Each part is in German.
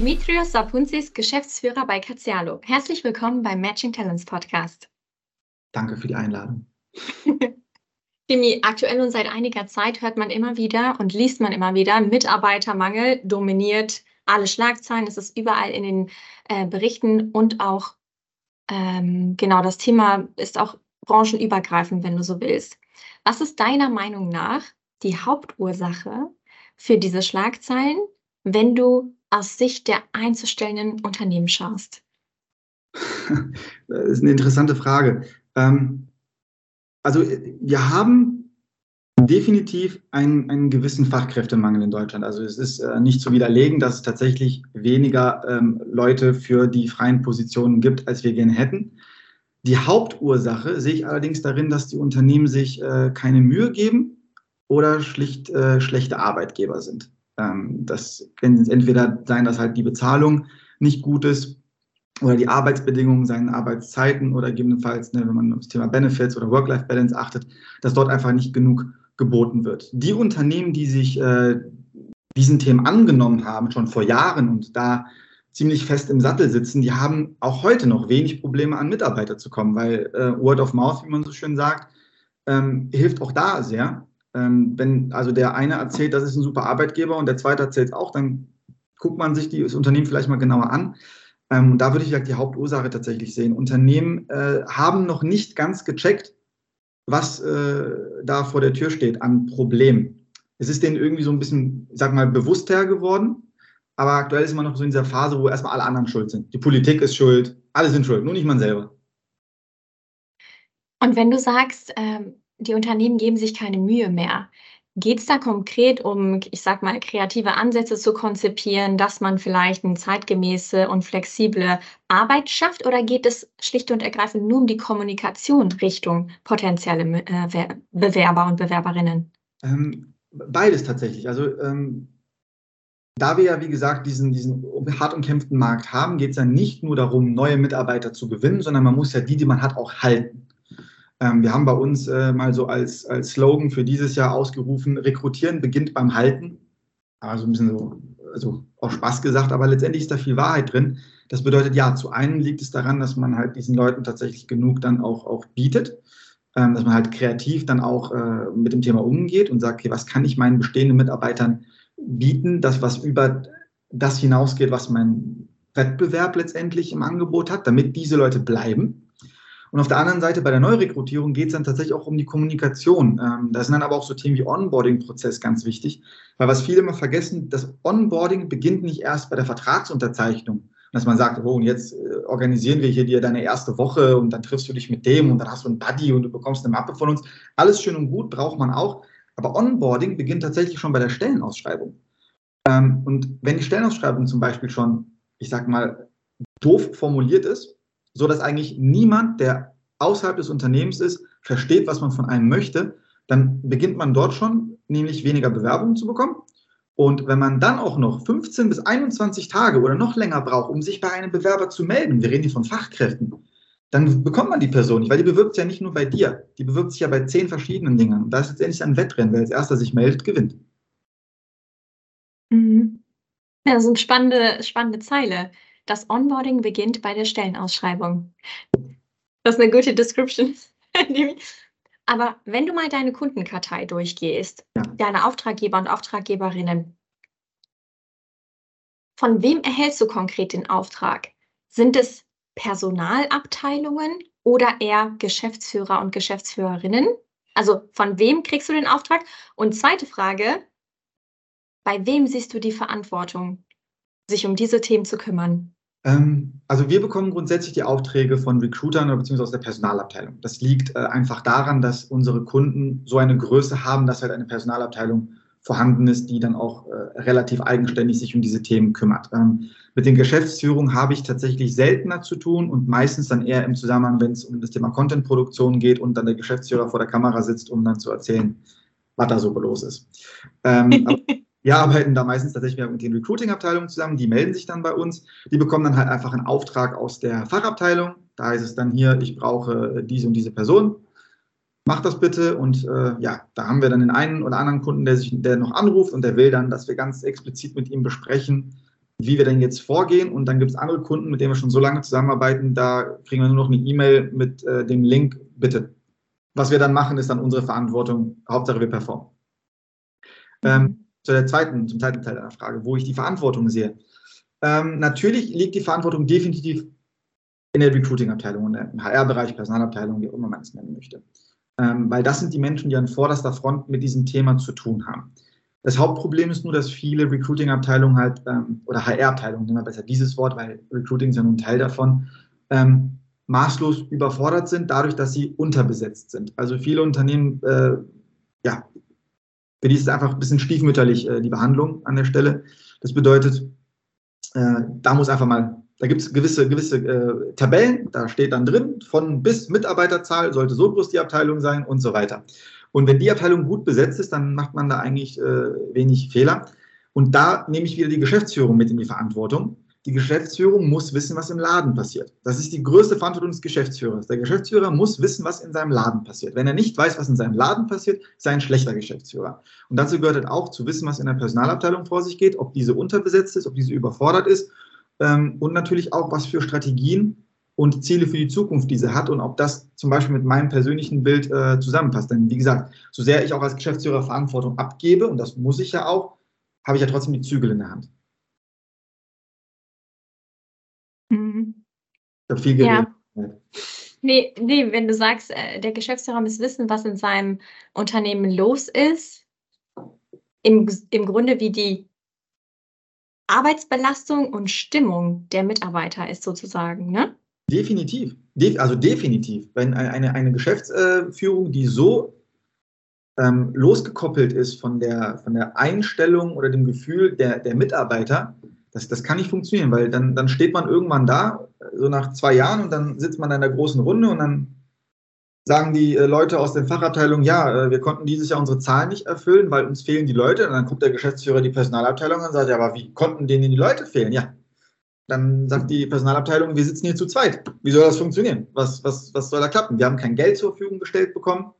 Dimitrios Sapunzis, Geschäftsführer bei Cazialo. Herzlich willkommen beim Matching Talents Podcast. Danke für die Einladung. Dimi, aktuell und seit einiger Zeit hört man immer wieder und liest man immer wieder, Mitarbeitermangel dominiert alle Schlagzeilen. Es ist überall in den äh, Berichten und auch ähm, genau das Thema ist auch branchenübergreifend, wenn du so willst. Was ist deiner Meinung nach die Hauptursache für diese Schlagzeilen, wenn du aus Sicht der einzustellenden Unternehmen schaust? Das ist eine interessante Frage. Ähm, also wir haben definitiv einen, einen gewissen Fachkräftemangel in Deutschland. Also es ist äh, nicht zu widerlegen, dass es tatsächlich weniger ähm, Leute für die freien Positionen gibt, als wir gerne hätten. Die Hauptursache sehe ich allerdings darin, dass die Unternehmen sich äh, keine Mühe geben oder schlicht äh, schlechte Arbeitgeber sind. Ähm, das kann entweder sein, dass halt die Bezahlung nicht gut ist oder die Arbeitsbedingungen, seine Arbeitszeiten oder gegebenenfalls, ne, wenn man aufs Thema Benefits oder Work-Life-Balance achtet, dass dort einfach nicht genug geboten wird. Die Unternehmen, die sich äh, diesen Themen angenommen haben, schon vor Jahren und da ziemlich fest im Sattel sitzen, die haben auch heute noch wenig Probleme, an Mitarbeiter zu kommen, weil äh, Word of Mouth, wie man so schön sagt, ähm, hilft auch da sehr. Ähm, wenn also der eine erzählt, das ist ein super Arbeitgeber und der zweite erzählt es auch, dann guckt man sich das Unternehmen vielleicht mal genauer an. Ähm, und da würde ich die Hauptursache tatsächlich sehen. Unternehmen äh, haben noch nicht ganz gecheckt, was äh, da vor der Tür steht an Problemen. Es ist denen irgendwie so ein bisschen, sag mal, bewusster geworden. Aber aktuell ist man noch so in dieser Phase, wo erstmal alle anderen schuld sind. Die Politik ist schuld, alle sind schuld, nur nicht man selber. Und wenn du sagst, ähm, die Unternehmen geben sich keine Mühe mehr, geht es da konkret um, ich sag mal, kreative Ansätze zu konzipieren, dass man vielleicht eine zeitgemäße und flexible Arbeit schafft oder geht es schlicht und ergreifend nur um die Kommunikation Richtung potenzielle äh, Bewerber und Bewerberinnen? Ähm, beides tatsächlich. Also ähm, da wir ja, wie gesagt, diesen, diesen hart umkämpften Markt haben, geht es ja nicht nur darum, neue Mitarbeiter zu gewinnen, sondern man muss ja die, die man hat, auch halten. Ähm, wir haben bei uns äh, mal so als, als Slogan für dieses Jahr ausgerufen, Rekrutieren beginnt beim Halten. Also ein bisschen so, also auch Spaß gesagt, aber letztendlich ist da viel Wahrheit drin. Das bedeutet, ja, zu einem liegt es daran, dass man halt diesen Leuten tatsächlich genug dann auch, auch bietet, ähm, dass man halt kreativ dann auch äh, mit dem Thema umgeht und sagt, okay, was kann ich meinen bestehenden Mitarbeitern bieten, das was über das hinausgeht, was mein Wettbewerb letztendlich im Angebot hat, damit diese Leute bleiben. Und auf der anderen Seite bei der Neurekrutierung geht es dann tatsächlich auch um die Kommunikation. Ähm, da sind dann aber auch so Themen wie Onboarding-Prozess ganz wichtig, weil was viele immer vergessen, das Onboarding beginnt nicht erst bei der Vertragsunterzeichnung. Dass man sagt, oh, und jetzt äh, organisieren wir hier dir deine erste Woche und dann triffst du dich mit dem und dann hast du einen Buddy und du bekommst eine Mappe von uns. Alles schön und gut, braucht man auch. Aber Onboarding beginnt tatsächlich schon bei der Stellenausschreibung. Ähm, und wenn die Stellenausschreibung zum Beispiel schon, ich sag mal, doof formuliert ist, so dass eigentlich niemand, der außerhalb des Unternehmens ist, versteht, was man von einem möchte, dann beginnt man dort schon, nämlich weniger Bewerbungen zu bekommen. Und wenn man dann auch noch 15 bis 21 Tage oder noch länger braucht, um sich bei einem Bewerber zu melden, wir reden hier von Fachkräften, dann bekommt man die Person nicht, weil die bewirbt sich ja nicht nur bei dir, die bewirbt sich ja bei zehn verschiedenen Dingen. Und da ist letztendlich ein Wettrennen. Wer als erster sich meldet, gewinnt. Mhm. Ja, das sind spannende, spannende Zeile. Das Onboarding beginnt bei der Stellenausschreibung. Das ist eine gute Description. Aber wenn du mal deine Kundenkartei durchgehst, ja. deine Auftraggeber und Auftraggeberinnen, von wem erhältst du konkret den Auftrag? Sind es Personalabteilungen oder eher Geschäftsführer und Geschäftsführerinnen? Also von wem kriegst du den Auftrag? Und zweite Frage, bei wem siehst du die Verantwortung, sich um diese Themen zu kümmern? Ähm, also wir bekommen grundsätzlich die Aufträge von Recruitern oder beziehungsweise aus der Personalabteilung. Das liegt äh, einfach daran, dass unsere Kunden so eine Größe haben, dass halt eine Personalabteilung vorhanden ist, die dann auch äh, relativ eigenständig sich um diese Themen kümmert. Ähm, mit den Geschäftsführungen habe ich tatsächlich seltener zu tun und meistens dann eher im Zusammenhang, wenn es um das Thema Contentproduktion geht und dann der Geschäftsführer vor der Kamera sitzt, um dann zu erzählen, was da so los ist. Ähm, wir arbeiten da meistens tatsächlich mit den Recruiting-Abteilungen zusammen, die melden sich dann bei uns. Die bekommen dann halt einfach einen Auftrag aus der Fachabteilung. Da heißt es dann hier, ich brauche diese und diese Person. Mach das bitte. Und äh, ja, da haben wir dann den einen oder anderen Kunden, der sich, der noch anruft und der will dann, dass wir ganz explizit mit ihm besprechen, wie wir denn jetzt vorgehen. Und dann gibt es andere Kunden, mit denen wir schon so lange zusammenarbeiten, da kriegen wir nur noch eine E-Mail mit äh, dem Link, bitte. Was wir dann machen, ist dann unsere Verantwortung. Hauptsache, wir performen. Ähm. Zu der zweiten, zum zweiten Teil deiner Frage, wo ich die Verantwortung sehe. Ähm, natürlich liegt die Verantwortung definitiv in der Recruiting-Abteilung, im HR-Bereich, Personalabteilung, wie auch immer man es nennen möchte. Ähm, weil das sind die Menschen, die an vorderster Front mit diesem Thema zu tun haben. Das Hauptproblem ist nur, dass viele Recruiting-Abteilungen halt, ähm, oder HR-Abteilungen, nehmen wir besser dieses Wort, weil Recruiting ist ja nun Teil davon, ähm, maßlos überfordert sind, dadurch, dass sie unterbesetzt sind. Also viele Unternehmen, äh, ja, für die ist es einfach ein bisschen stiefmütterlich, äh, die Behandlung an der Stelle. Das bedeutet, äh, da muss einfach mal, da gibt es gewisse, gewisse äh, Tabellen, da steht dann drin, von bis Mitarbeiterzahl sollte so groß die Abteilung sein und so weiter. Und wenn die Abteilung gut besetzt ist, dann macht man da eigentlich äh, wenig Fehler. Und da nehme ich wieder die Geschäftsführung mit in die Verantwortung. Die Geschäftsführung muss wissen, was im Laden passiert. Das ist die größte Verantwortung des Geschäftsführers. Der Geschäftsführer muss wissen, was in seinem Laden passiert. Wenn er nicht weiß, was in seinem Laden passiert, ist er ein schlechter Geschäftsführer. Und dazu gehört halt auch zu wissen, was in der Personalabteilung vor sich geht, ob diese unterbesetzt ist, ob diese überfordert ist ähm, und natürlich auch, was für Strategien und Ziele für die Zukunft diese hat und ob das zum Beispiel mit meinem persönlichen Bild äh, zusammenpasst. Denn wie gesagt, so sehr ich auch als Geschäftsführer Verantwortung abgebe, und das muss ich ja auch, habe ich ja trotzdem die Zügel in der Hand. Habe viel geredet. Ja. Nee, nee, wenn du sagst, äh, der Geschäftsführer muss wissen, was in seinem Unternehmen los ist, im, im Grunde wie die Arbeitsbelastung und Stimmung der Mitarbeiter ist sozusagen, ne? Definitiv. De also definitiv. Wenn eine, eine Geschäftsführung, die so ähm, losgekoppelt ist von der, von der Einstellung oder dem Gefühl der, der Mitarbeiter, das, das kann nicht funktionieren, weil dann, dann steht man irgendwann da, so nach zwei Jahren, und dann sitzt man in der großen Runde und dann sagen die äh, Leute aus den Fachabteilungen, ja, äh, wir konnten dieses Jahr unsere Zahlen nicht erfüllen, weil uns fehlen die Leute. Und dann guckt der Geschäftsführer die Personalabteilung und sagt, ja, aber wie konnten denen die Leute fehlen? Ja, dann sagt die Personalabteilung, wir sitzen hier zu zweit. Wie soll das funktionieren? Was, was, was soll da klappen? Wir haben kein Geld zur Verfügung gestellt bekommen.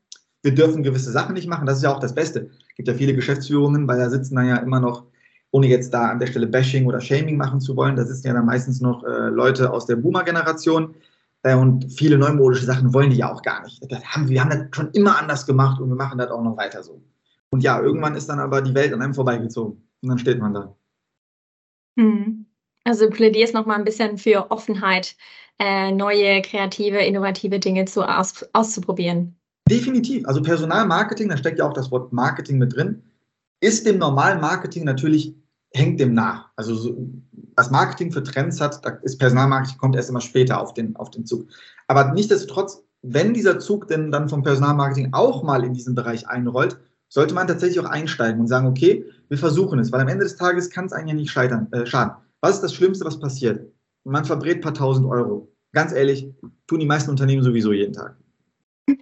Wir dürfen gewisse Sachen nicht machen. Das ist ja auch das Beste. Es gibt ja viele Geschäftsführungen, weil da sitzen dann ja immer noch, ohne jetzt da an der Stelle Bashing oder Shaming machen zu wollen, da sitzen ja dann meistens noch äh, Leute aus der Boomer-Generation. Äh, und viele neumodische Sachen wollen die ja auch gar nicht. Das haben, wir haben das schon immer anders gemacht und wir machen das auch noch weiter so. Und ja, irgendwann ist dann aber die Welt an einem vorbeigezogen. Und dann steht man da. Hm. Also du plädierst nochmal ein bisschen für Offenheit, äh, neue, kreative, innovative Dinge zu, aus, auszuprobieren. Definitiv. Also Personalmarketing, da steckt ja auch das Wort Marketing mit drin, ist dem normalen Marketing natürlich, hängt dem nach. Also so, was Marketing für Trends hat, da ist Personalmarketing kommt erst immer später auf den, auf den Zug. Aber nichtsdestotrotz, wenn dieser Zug denn dann vom Personalmarketing auch mal in diesen Bereich einrollt, sollte man tatsächlich auch einsteigen und sagen, okay, wir versuchen es, weil am Ende des Tages kann es einen ja nicht scheitern, äh, schaden. Was ist das Schlimmste, was passiert? Man verbrät ein paar tausend Euro. Ganz ehrlich, tun die meisten Unternehmen sowieso jeden Tag. Im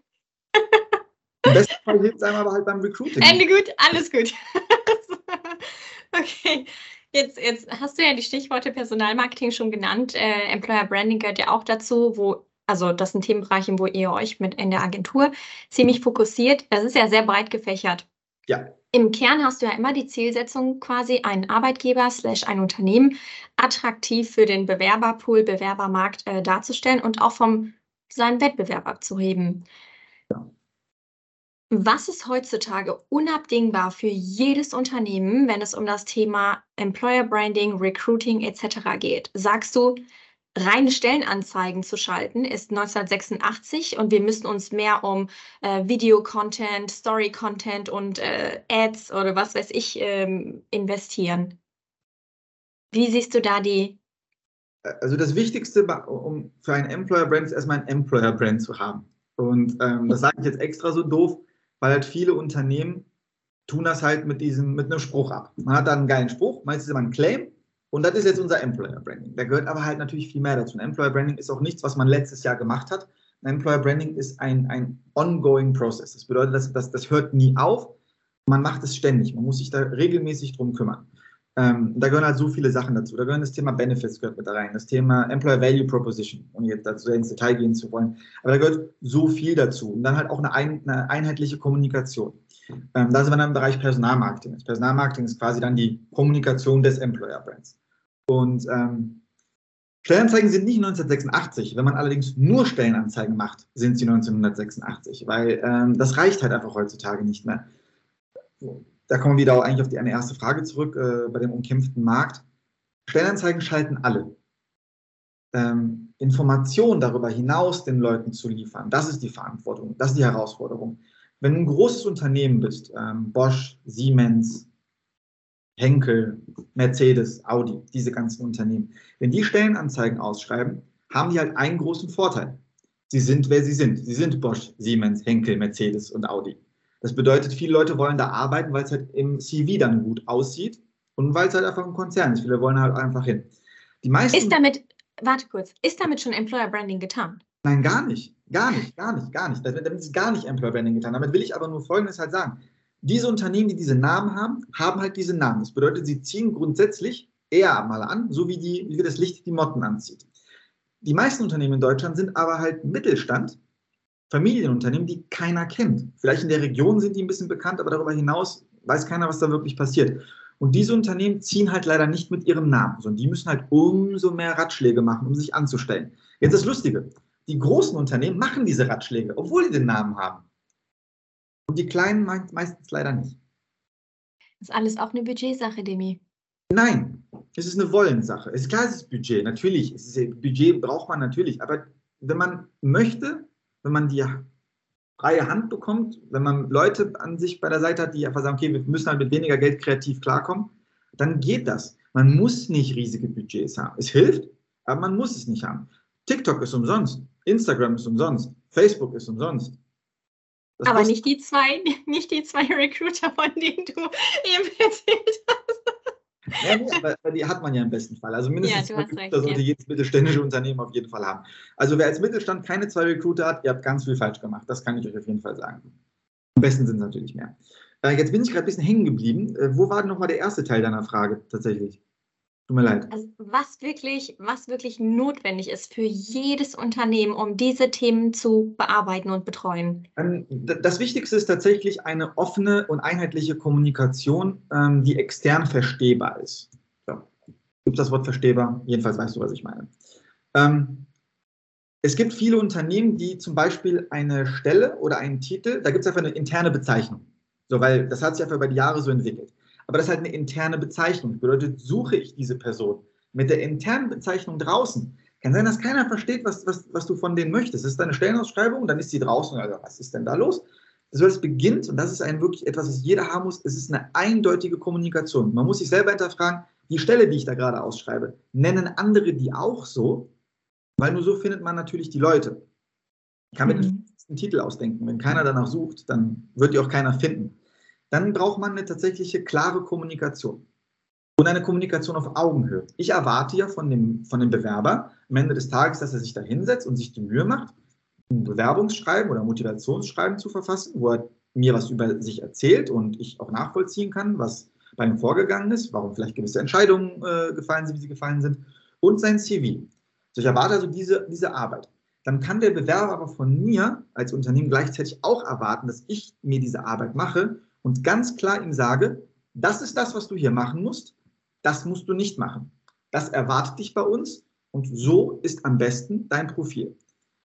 besten Fall hilft es einem aber halt beim Recruiting. Ende gut, alles gut. okay. Jetzt, jetzt hast du ja die Stichworte Personalmarketing schon genannt. Äh, Employer Branding gehört ja auch dazu, wo, also das sind Themenbereiche, wo ihr euch mit in der Agentur ziemlich fokussiert. Das ist ja sehr breit gefächert. Ja. Im Kern hast du ja immer die Zielsetzung, quasi einen Arbeitgeber slash ein Unternehmen attraktiv für den Bewerberpool, Bewerbermarkt äh, darzustellen und auch vom seinen Wettbewerb abzuheben. Ja. Was ist heutzutage unabdingbar für jedes Unternehmen, wenn es um das Thema Employer Branding, Recruiting etc. geht? Sagst du, reine Stellenanzeigen zu schalten, ist 1986 und wir müssen uns mehr um äh, Video-Content, Story-Content und äh, Ads oder was weiß ich ähm, investieren. Wie siehst du da die? Also das Wichtigste um für einen Employer-Brand ist erstmal ein Employer-Brand zu haben. Und ähm, das sage ich jetzt extra so doof, weil halt viele Unternehmen tun das halt mit diesem, mit einem Spruch ab. Man hat dann einen geilen Spruch, meistens immer einen Claim und das ist jetzt unser Employer Branding. Da gehört aber halt natürlich viel mehr dazu. Ein Employer Branding ist auch nichts, was man letztes Jahr gemacht hat. Ein Employer Branding ist ein, ein ongoing Process. Das bedeutet, dass, dass, das hört nie auf. Man macht es ständig. Man muss sich da regelmäßig drum kümmern. Ähm, da gehören halt so viele Sachen dazu. Da gehören das Thema Benefits gehört mit da rein, das Thema Employer Value Proposition, um jetzt dazu ins Detail gehen zu wollen. Aber da gehört so viel dazu. Und dann halt auch eine, ein, eine einheitliche Kommunikation. Ähm, da sind wir dann im Bereich Personalmarketing. Das Personalmarketing ist quasi dann die Kommunikation des Employer Brands. Und ähm, Stellenanzeigen sind nicht 1986. Wenn man allerdings nur Stellenanzeigen macht, sind sie 1986, weil ähm, das reicht halt einfach heutzutage nicht mehr. Da kommen wir wieder eigentlich auf die eine erste Frage zurück äh, bei dem umkämpften Markt. Stellenanzeigen schalten alle. Ähm, Informationen darüber hinaus den Leuten zu liefern, das ist die Verantwortung, das ist die Herausforderung. Wenn du ein großes Unternehmen bist, ähm, Bosch, Siemens, Henkel, Mercedes, Audi, diese ganzen Unternehmen, wenn die Stellenanzeigen ausschreiben, haben die halt einen großen Vorteil. Sie sind, wer sie sind. Sie sind Bosch, Siemens, Henkel, Mercedes und Audi. Das bedeutet, viele Leute wollen da arbeiten, weil es halt im CV dann gut aussieht und weil es halt einfach ein Konzern ist. Viele wollen halt einfach hin. Die meisten ist damit, warte kurz, ist damit schon Employer Branding getan? Nein, gar nicht. Gar nicht, gar nicht, gar nicht. Damit ist gar nicht Employer Branding getan. Damit will ich aber nur Folgendes halt sagen. Diese Unternehmen, die diese Namen haben, haben halt diese Namen. Das bedeutet, sie ziehen grundsätzlich eher mal an, so wie, die, wie das Licht die Motten anzieht. Die meisten Unternehmen in Deutschland sind aber halt Mittelstand, Familienunternehmen, die keiner kennt. Vielleicht in der Region sind die ein bisschen bekannt, aber darüber hinaus weiß keiner, was da wirklich passiert. Und diese Unternehmen ziehen halt leider nicht mit ihrem Namen, sondern die müssen halt umso mehr Ratschläge machen, um sich anzustellen. Jetzt das Lustige, die großen Unternehmen machen diese Ratschläge, obwohl sie den Namen haben. Und die kleinen meistens leider nicht. Das ist alles auch eine Budgetsache, Demi. Nein, es ist eine Wollensache. Es ist klar, es ist Budget. Natürlich, es ist, Budget braucht man natürlich. Aber wenn man möchte, wenn man die freie Hand bekommt, wenn man Leute an sich bei der Seite hat, die einfach sagen, okay, wir müssen halt mit weniger Geld kreativ klarkommen, dann geht das. Man muss nicht riesige Budgets haben. Es hilft, aber man muss es nicht haben. TikTok ist umsonst, Instagram ist umsonst, Facebook ist umsonst. Das Aber nicht die zwei, nicht die zwei Recruiter, von denen du eben erzählt hast. Ja, aber die hat man ja im besten Fall. Also mindestens ja, zwei Recruiter sollte ja. jedes mittelständische Unternehmen auf jeden Fall haben. Also wer als Mittelstand keine zwei Recruiter hat, ihr habt ganz viel falsch gemacht. Das kann ich euch auf jeden Fall sagen. Am besten sind es natürlich mehr. Äh, jetzt bin ich gerade ein bisschen hängen geblieben. Äh, wo war denn nochmal der erste Teil deiner Frage tatsächlich? Tut mir leid. Also was wirklich, was wirklich notwendig ist für jedes Unternehmen, um diese Themen zu bearbeiten und betreuen? Ähm, das Wichtigste ist tatsächlich eine offene und einheitliche Kommunikation, ähm, die extern verstehbar ist. So. Gibt das Wort verstehbar? Jedenfalls weißt du, was ich meine. Ähm, es gibt viele Unternehmen, die zum Beispiel eine Stelle oder einen Titel, da gibt es einfach eine interne Bezeichnung. So, weil das hat sich einfach über die Jahre so entwickelt aber das ist halt eine interne Bezeichnung. Das bedeutet, suche ich diese Person mit der internen Bezeichnung draußen, kann sein, dass keiner versteht, was, was, was du von denen möchtest. Das ist deine Stellenausschreibung, dann ist sie draußen. Also, was ist denn da los? Das heißt, es beginnt, und das ist ein wirklich etwas, was jeder haben muss, es ist eine eindeutige Kommunikation. Man muss sich selber hinterfragen, die Stelle, die ich da gerade ausschreibe, nennen andere die auch so, weil nur so findet man natürlich die Leute. Ich kann mir mhm. den Titel ausdenken. Wenn keiner danach sucht, dann wird die auch keiner finden dann braucht man eine tatsächliche klare Kommunikation. Und eine Kommunikation auf Augenhöhe. Ich erwarte ja von dem, von dem Bewerber am Ende des Tages, dass er sich da hinsetzt und sich die Mühe macht, ein Bewerbungsschreiben oder Motivationsschreiben zu verfassen, wo er mir was über sich erzählt und ich auch nachvollziehen kann, was bei ihm vorgegangen ist, warum vielleicht gewisse Entscheidungen äh, gefallen sind, wie sie gefallen sind, und sein CV. So, ich erwarte also diese, diese Arbeit. Dann kann der Bewerber aber von mir als Unternehmen gleichzeitig auch erwarten, dass ich mir diese Arbeit mache und ganz klar ihm sage, das ist das, was du hier machen musst, das musst du nicht machen. Das erwartet dich bei uns und so ist am besten dein Profil.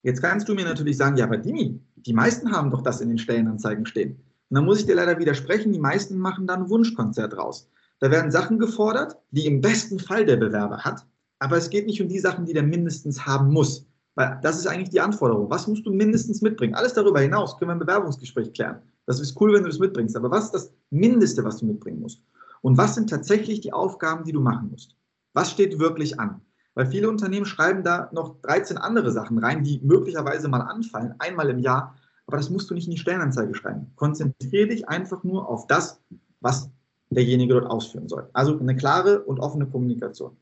Jetzt kannst du mir natürlich sagen, ja, aber Dimi, die meisten haben doch das in den Stellenanzeigen stehen. Und dann muss ich dir leider widersprechen, die meisten machen da ein Wunschkonzert raus. Da werden Sachen gefordert, die im besten Fall der Bewerber hat, aber es geht nicht um die Sachen, die der mindestens haben muss. Weil das ist eigentlich die Anforderung. Was musst du mindestens mitbringen? Alles darüber hinaus können wir im Bewerbungsgespräch klären. Das ist cool, wenn du das mitbringst. Aber was ist das Mindeste, was du mitbringen musst? Und was sind tatsächlich die Aufgaben, die du machen musst? Was steht wirklich an? Weil viele Unternehmen schreiben da noch 13 andere Sachen rein, die möglicherweise mal anfallen, einmal im Jahr. Aber das musst du nicht in die Stellenanzeige schreiben. Konzentriere dich einfach nur auf das, was derjenige dort ausführen soll. Also eine klare und offene Kommunikation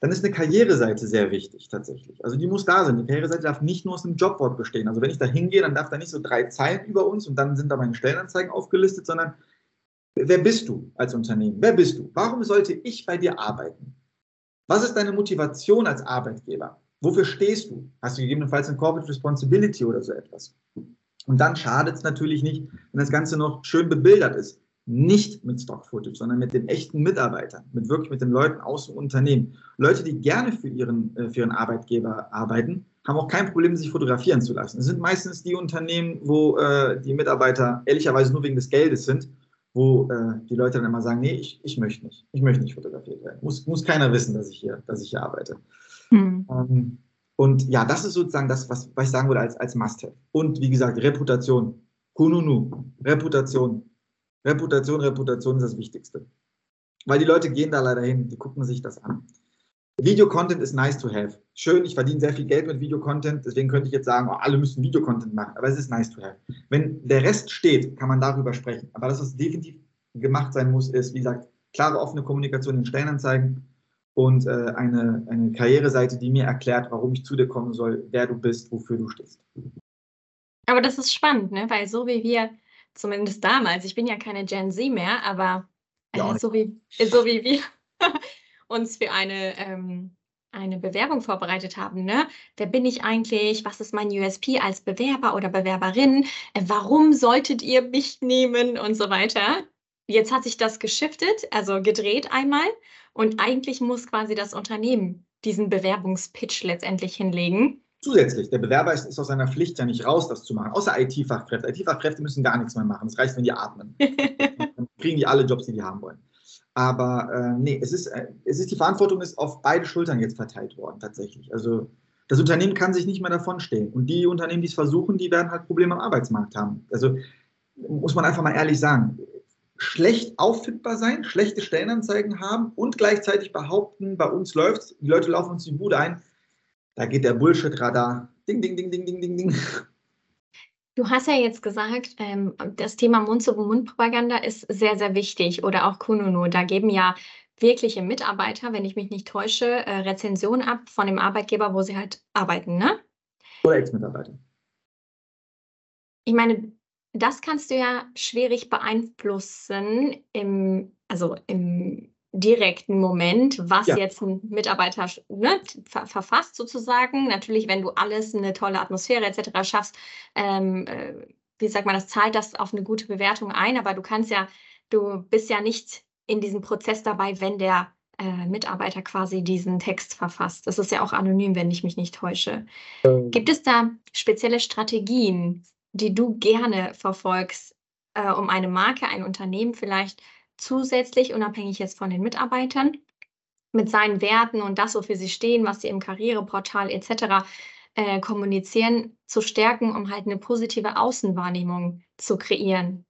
dann ist eine Karriereseite sehr wichtig tatsächlich. Also die muss da sein. Die Karriereseite darf nicht nur aus einem Jobwort bestehen. Also wenn ich da hingehe, dann darf da nicht so drei Zeilen über uns und dann sind da meine Stellenanzeigen aufgelistet, sondern wer bist du als Unternehmen? Wer bist du? Warum sollte ich bei dir arbeiten? Was ist deine Motivation als Arbeitgeber? Wofür stehst du? Hast du gegebenenfalls eine Corporate Responsibility oder so etwas? Und dann schadet es natürlich nicht, wenn das Ganze noch schön bebildert ist. Nicht mit Stock-Footage, sondern mit den echten Mitarbeitern, mit wirklich mit den Leuten aus dem Unternehmen. Leute, die gerne für ihren, äh, für ihren Arbeitgeber arbeiten, haben auch kein Problem, sich fotografieren zu lassen. Es sind meistens die Unternehmen, wo äh, die Mitarbeiter ehrlicherweise nur wegen des Geldes sind, wo äh, die Leute dann immer sagen, nee, ich, ich möchte nicht, ich möchte nicht fotografiert werden. Muss, muss keiner wissen, dass ich hier, dass ich hier arbeite. Hm. Ähm, und ja, das ist sozusagen das, was, was ich sagen würde als, als Must-Have. Und wie gesagt, Reputation. Kununu, Reputation. Reputation, Reputation ist das Wichtigste. Weil die Leute gehen da leider hin, die gucken sich das an. Video-Content ist nice to have. Schön, ich verdiene sehr viel Geld mit Video-Content, deswegen könnte ich jetzt sagen, oh, alle müssen Video-Content machen, aber es ist nice to have. Wenn der Rest steht, kann man darüber sprechen. Aber das, was definitiv gemacht sein muss, ist, wie gesagt, klare, offene Kommunikation in Stellenanzeigen und äh, eine, eine Karriereseite, die mir erklärt, warum ich zu dir kommen soll, wer du bist, wofür du stehst. Aber das ist spannend, ne? weil so wie wir, zumindest damals, ich bin ja keine Gen Z mehr, aber ja, so, wie, so wie wir uns für eine, ähm, eine Bewerbung vorbereitet haben. Ne? Wer bin ich eigentlich? Was ist mein USP als Bewerber oder Bewerberin? Äh, warum solltet ihr mich nehmen und so weiter? Jetzt hat sich das geschiftet, also gedreht einmal. Und eigentlich muss quasi das Unternehmen diesen Bewerbungspitch letztendlich hinlegen. Zusätzlich, der Bewerber ist, ist, aus seiner Pflicht ja nicht raus, das zu machen, außer IT-Fachkräfte. IT-Fachkräfte müssen gar nichts mehr machen. Es reicht, wenn die atmen. Dann kriegen die alle Jobs, die die haben wollen. Aber äh, nee, es ist, äh, es ist, die Verantwortung ist auf beide Schultern jetzt verteilt worden, tatsächlich. Also das Unternehmen kann sich nicht mehr davon stehen. Und die Unternehmen, die es versuchen, die werden halt Probleme am Arbeitsmarkt haben. Also muss man einfach mal ehrlich sagen, schlecht auffindbar sein, schlechte Stellenanzeigen haben und gleichzeitig behaupten, bei uns läuft die Leute laufen uns die Bude ein, da geht der Bullshit-Radar. Ding, ding, ding, ding, ding, ding, ding. Du hast ja jetzt gesagt, ähm, das Thema Mund-zu-Mund-Propaganda ist sehr, sehr wichtig oder auch Kununu. Da geben ja wirkliche Mitarbeiter, wenn ich mich nicht täusche, äh, Rezensionen ab von dem Arbeitgeber, wo sie halt arbeiten, ne? Oder Ex-Mitarbeiter. Ich meine, das kannst du ja schwierig beeinflussen im, also im direkten Moment, was ja. jetzt ein Mitarbeiter ne, ver verfasst sozusagen. Natürlich, wenn du alles, eine tolle Atmosphäre etc. schaffst, ähm, äh, wie sagt man, das zahlt das auf eine gute Bewertung ein, aber du kannst ja, du bist ja nicht in diesem Prozess dabei, wenn der äh, Mitarbeiter quasi diesen Text verfasst. Das ist ja auch anonym, wenn ich mich nicht täusche. Ähm. Gibt es da spezielle Strategien, die du gerne verfolgst, äh, um eine Marke, ein Unternehmen vielleicht zusätzlich, unabhängig jetzt von den Mitarbeitern, mit seinen Werten und das, wofür sie stehen, was sie im Karriereportal etc. Äh, kommunizieren, zu stärken, um halt eine positive Außenwahrnehmung zu kreieren?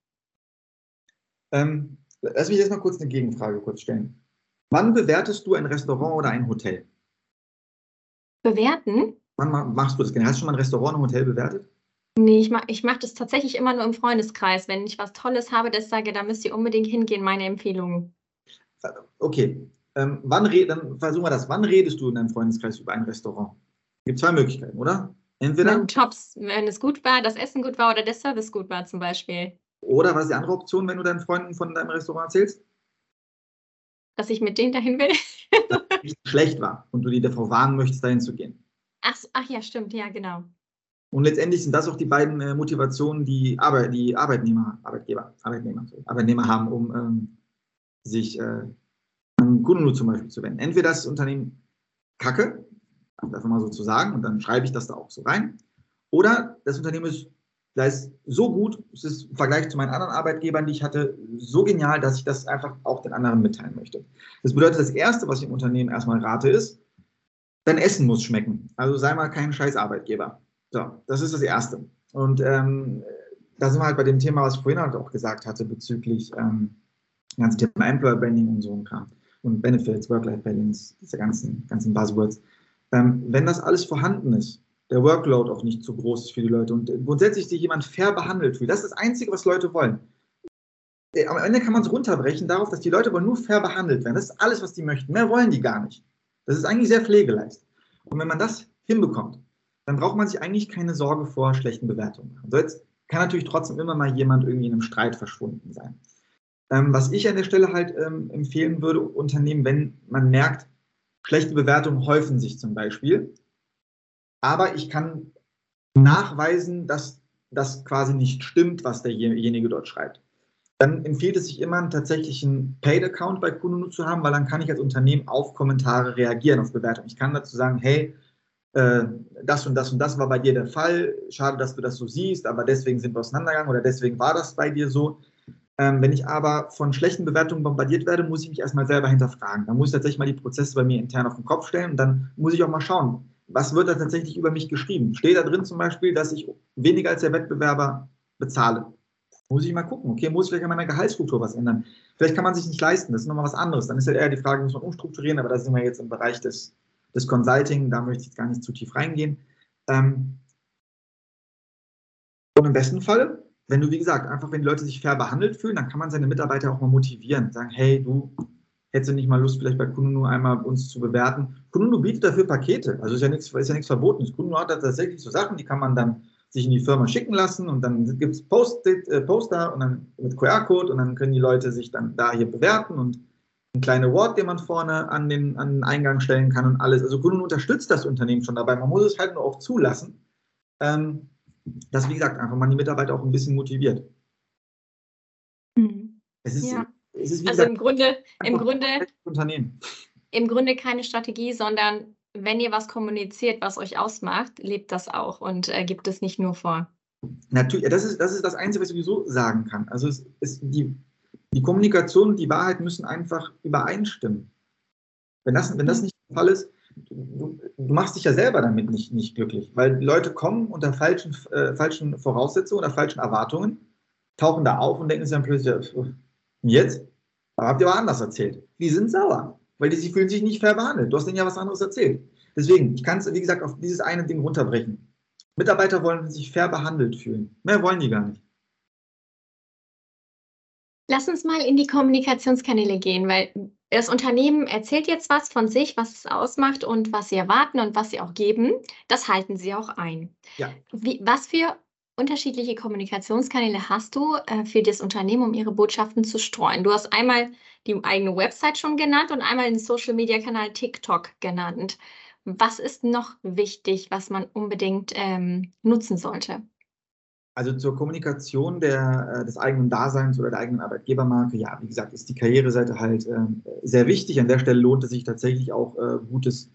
Ähm, lass mich jetzt mal kurz eine Gegenfrage kurz stellen. Wann bewertest du ein Restaurant oder ein Hotel? Bewerten? Wann machst du das gerne? Hast du schon mal ein Restaurant, ein Hotel bewertet? Nee, ich mache ich mach das tatsächlich immer nur im Freundeskreis. Wenn ich was Tolles habe, das sage, da müsst ihr unbedingt hingehen, meine Empfehlung. Okay, ähm, wann dann versuchen wir das. Wann redest du in deinem Freundeskreis über ein Restaurant? Es gibt zwei Möglichkeiten, oder? Entweder. Wenn Tops, wenn es gut war, das Essen gut war oder der Service gut war zum Beispiel. Oder was ist die andere Option, wenn du deinen Freunden von deinem Restaurant erzählst? Dass ich mit denen dahin will. Dass es schlecht war und du die davor warnen möchtest, dahin zu gehen. Ach, ach ja, stimmt, ja, genau. Und letztendlich sind das auch die beiden äh, Motivationen, die, Arbeit, die Arbeitnehmer, Arbeitgeber, Arbeitnehmer, Arbeitnehmer haben, um ähm, sich äh, an Kununu zum Beispiel zu wenden. Entweder das Unternehmen kacke, einfach mal so zu sagen, und dann schreibe ich das da auch so rein, oder das Unternehmen ist, da ist so gut, es ist im Vergleich zu meinen anderen Arbeitgebern, die ich hatte, so genial, dass ich das einfach auch den anderen mitteilen möchte. Das bedeutet, das Erste, was ich im Unternehmen erstmal rate, ist, dein Essen muss schmecken. Also sei mal kein scheiß Arbeitgeber. So, das ist das Erste. Und ähm, da sind wir halt bei dem Thema, was ich vorhin halt auch gesagt hatte, bezüglich ähm, ganzen Thema Employer Branding und so ein Kram und Benefits, Work-Life-Balance, diese ganzen, ganzen Buzzwords. Ähm, wenn das alles vorhanden ist, der Workload auch nicht zu groß ist für die Leute und grundsätzlich sich jemand fair behandelt fühlt, das ist das Einzige, was Leute wollen. Äh, am Ende kann man es runterbrechen darauf, dass die Leute wollen nur fair behandelt werden. Das ist alles, was die möchten. Mehr wollen die gar nicht. Das ist eigentlich sehr pflegeleicht. Und wenn man das hinbekommt, dann braucht man sich eigentlich keine Sorge vor schlechten Bewertungen machen. So jetzt kann natürlich trotzdem immer mal jemand irgendwie in einem Streit verschwunden sein. Ähm, was ich an der Stelle halt ähm, empfehlen würde, Unternehmen, wenn man merkt, schlechte Bewertungen häufen sich zum Beispiel, aber ich kann nachweisen, dass das quasi nicht stimmt, was derjenige dort schreibt. dann empfiehlt es sich immer, einen tatsächlichen Paid-Account bei Kununu zu haben, weil dann kann ich als Unternehmen auf Kommentare reagieren, auf Bewertungen. Ich kann dazu sagen, hey, äh, das und das und das war bei dir der Fall. Schade, dass du das so siehst, aber deswegen sind wir auseinandergegangen oder deswegen war das bei dir so. Ähm, wenn ich aber von schlechten Bewertungen bombardiert werde, muss ich mich erstmal selber hinterfragen. Dann muss ich tatsächlich mal die Prozesse bei mir intern auf den Kopf stellen und dann muss ich auch mal schauen, was wird da tatsächlich über mich geschrieben? Steht da drin zum Beispiel, dass ich weniger als der Wettbewerber bezahle? Muss ich mal gucken, okay, muss ich vielleicht an meiner Gehaltsstruktur was ändern? Vielleicht kann man sich nicht leisten, das ist nochmal was anderes. Dann ist ja eher die Frage, muss man umstrukturieren, aber da sind wir jetzt im Bereich des, des Consulting, da möchte ich gar nicht zu tief reingehen. Ähm, und im besten Fall, wenn du, wie gesagt, einfach, wenn die Leute sich fair behandelt fühlen, dann kann man seine Mitarbeiter auch mal motivieren. Sagen, hey, du, hättest du nicht mal Lust, vielleicht bei Kununu einmal uns zu bewerten? Kununu bietet dafür Pakete, also ist ja nichts, ist ja nichts Verbotenes. Kununu hat tatsächlich so Sachen, die kann man dann sich in die Firma schicken lassen und dann gibt es äh, Poster und dann mit QR-Code und dann können die Leute sich dann da hier bewerten und ein kleiner Award, den man vorne an den, an den Eingang stellen kann und alles. Also Kununu unterstützt das Unternehmen schon dabei. Man muss es halt nur auch zulassen, ähm, dass, wie gesagt, einfach man die Mitarbeiter auch ein bisschen motiviert. Mhm. Es ist, ja. es ist also gesagt, im Grunde, im Grunde, Unternehmen. im Grunde keine Strategie, sondern wenn ihr was kommuniziert, was euch ausmacht, lebt das auch und äh, gibt es nicht nur vor. Natürlich, das ist, das ist das Einzige, was ich sowieso sagen kann. Also es ist die, die Kommunikation und die Wahrheit müssen einfach übereinstimmen. Wenn das, wenn das nicht der Fall ist, du, du machst dich ja selber damit nicht, nicht glücklich, weil Leute kommen unter falschen, äh, falschen Voraussetzungen oder falschen Erwartungen, tauchen da auf und denken sich dann plötzlich, jetzt? Aber habt ihr aber anders erzählt. Die sind sauer weil die, sie fühlen sich nicht fair behandelt. Du hast denen ja was anderes erzählt. Deswegen, ich kann es, wie gesagt, auf dieses eine Ding runterbrechen. Mitarbeiter wollen sich fair behandelt fühlen. Mehr wollen die gar nicht. Lass uns mal in die Kommunikationskanäle gehen, weil das Unternehmen erzählt jetzt was von sich, was es ausmacht und was sie erwarten und was sie auch geben. Das halten sie auch ein. Ja. Wie, was für unterschiedliche Kommunikationskanäle hast du äh, für das Unternehmen, um ihre Botschaften zu streuen? Du hast einmal die eigene Website schon genannt und einmal den Social-Media-Kanal TikTok genannt. Was ist noch wichtig, was man unbedingt ähm, nutzen sollte? Also zur Kommunikation der, äh, des eigenen Daseins oder der eigenen Arbeitgebermarke, ja, wie gesagt, ist die Karriereseite halt äh, sehr wichtig. An der Stelle lohnt es sich tatsächlich auch äh, gutes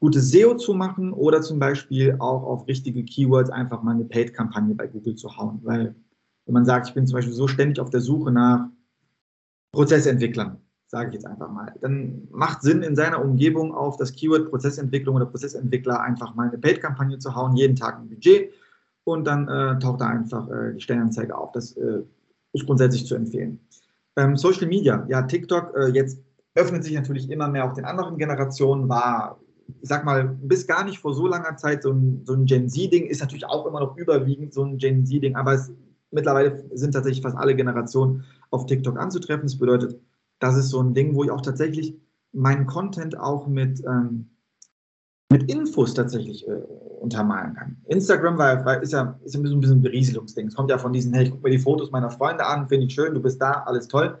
gute SEO zu machen oder zum Beispiel auch auf richtige Keywords einfach mal eine Paid-Kampagne bei Google zu hauen. Weil wenn man sagt, ich bin zum Beispiel so ständig auf der Suche nach Prozessentwicklern, sage ich jetzt einfach mal, dann macht Sinn, in seiner Umgebung auf das Keyword Prozessentwicklung oder Prozessentwickler einfach mal eine Paid-Kampagne zu hauen, jeden Tag ein Budget und dann äh, taucht da einfach äh, die Stellenanzeige auf. Das äh, ist grundsätzlich zu empfehlen. Ähm, Social Media, ja, TikTok, äh, jetzt öffnet sich natürlich immer mehr auch den anderen Generationen, war ich sag mal, bis gar nicht vor so langer Zeit so ein, so ein Gen Z-Ding ist natürlich auch immer noch überwiegend so ein Gen Z-Ding, aber es, mittlerweile sind tatsächlich fast alle Generationen auf TikTok anzutreffen. Das bedeutet, das ist so ein Ding, wo ich auch tatsächlich meinen Content auch mit, ähm, mit Infos tatsächlich äh, untermalen kann. Instagram war, war, ist ja ist ein bisschen ein Berieselungsding. Es kommt ja von diesen, hey, ich gucke mir die Fotos meiner Freunde an, finde ich schön, du bist da, alles toll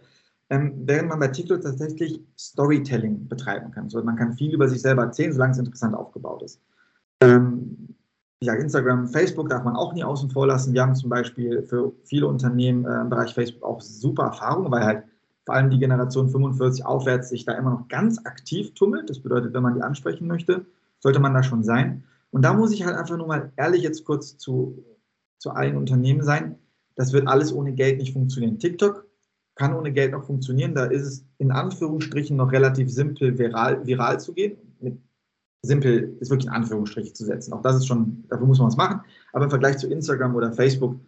ähm, während man bei TikTok tatsächlich Storytelling betreiben kann. So, man kann viel über sich selber erzählen, solange es interessant aufgebaut ist. Ähm, ja, Instagram, Facebook darf man auch nie außen vor lassen. Wir haben zum Beispiel für viele Unternehmen äh, im Bereich Facebook auch super Erfahrungen, weil halt vor allem die Generation 45 aufwärts sich da immer noch ganz aktiv tummelt. Das bedeutet, wenn man die ansprechen möchte, sollte man da schon sein. Und da muss ich halt einfach nur mal ehrlich jetzt kurz zu, zu allen Unternehmen sein. Das wird alles ohne Geld nicht funktionieren. TikTok kann ohne Geld noch funktionieren. Da ist es in Anführungsstrichen noch relativ simpel, viral, viral zu gehen. Mit simpel ist wirklich in Anführungsstriche zu setzen. Auch das ist schon, dafür muss man was machen. Aber im Vergleich zu Instagram oder Facebook,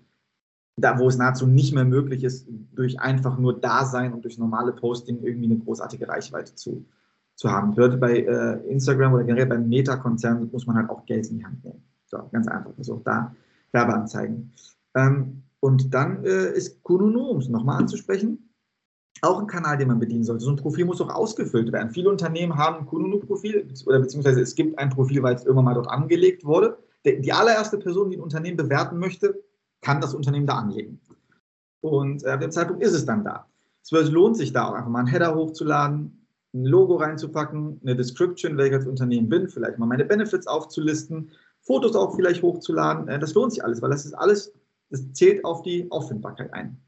da wo es nahezu nicht mehr möglich ist, durch einfach nur Dasein und durch normale Posting irgendwie eine großartige Reichweite zu, zu haben. Bedeutet bei äh, Instagram oder generell beim Meta-Konzern muss man halt auch Geld in die Hand nehmen. So, ganz einfach. Also auch da Werbeanzeigen. Ähm, und dann äh, ist Kununu, um es nochmal anzusprechen, auch ein Kanal, den man bedienen sollte. So ein Profil muss auch ausgefüllt werden. Viele Unternehmen haben ein Kununu-Profil oder beziehungsweise es gibt ein Profil, weil es irgendwann mal dort angelegt wurde. Die allererste Person, die ein Unternehmen bewerten möchte, kann das Unternehmen da anlegen. Und äh, ab dem Zeitpunkt ist es dann da. Es lohnt sich da auch einfach mal einen Header hochzuladen, ein Logo reinzupacken, eine Description, welcher als Unternehmen bin, vielleicht mal meine Benefits aufzulisten, Fotos auch vielleicht hochzuladen. Äh, das lohnt sich alles, weil das ist alles das zählt auf die Auffindbarkeit ein.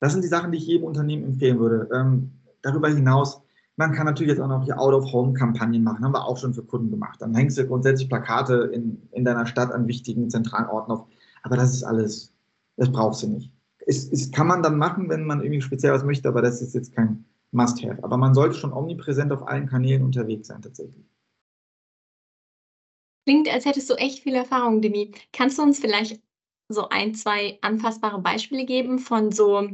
Das sind die Sachen, die ich jedem Unternehmen empfehlen würde. Ähm, darüber hinaus, man kann natürlich jetzt auch noch hier Out-of-Home-Kampagnen machen, haben wir auch schon für Kunden gemacht. Dann hängst du grundsätzlich Plakate in, in deiner Stadt an wichtigen zentralen Orten auf. Aber das ist alles, das brauchst du nicht. Es, es kann man dann machen, wenn man irgendwie speziell was möchte, aber das ist jetzt kein Must-Have. Aber man sollte schon omnipräsent auf allen Kanälen unterwegs sein, tatsächlich. Klingt, als hättest du echt viel Erfahrung, Demi. Kannst du uns vielleicht so ein, zwei anfassbare Beispiele geben von so,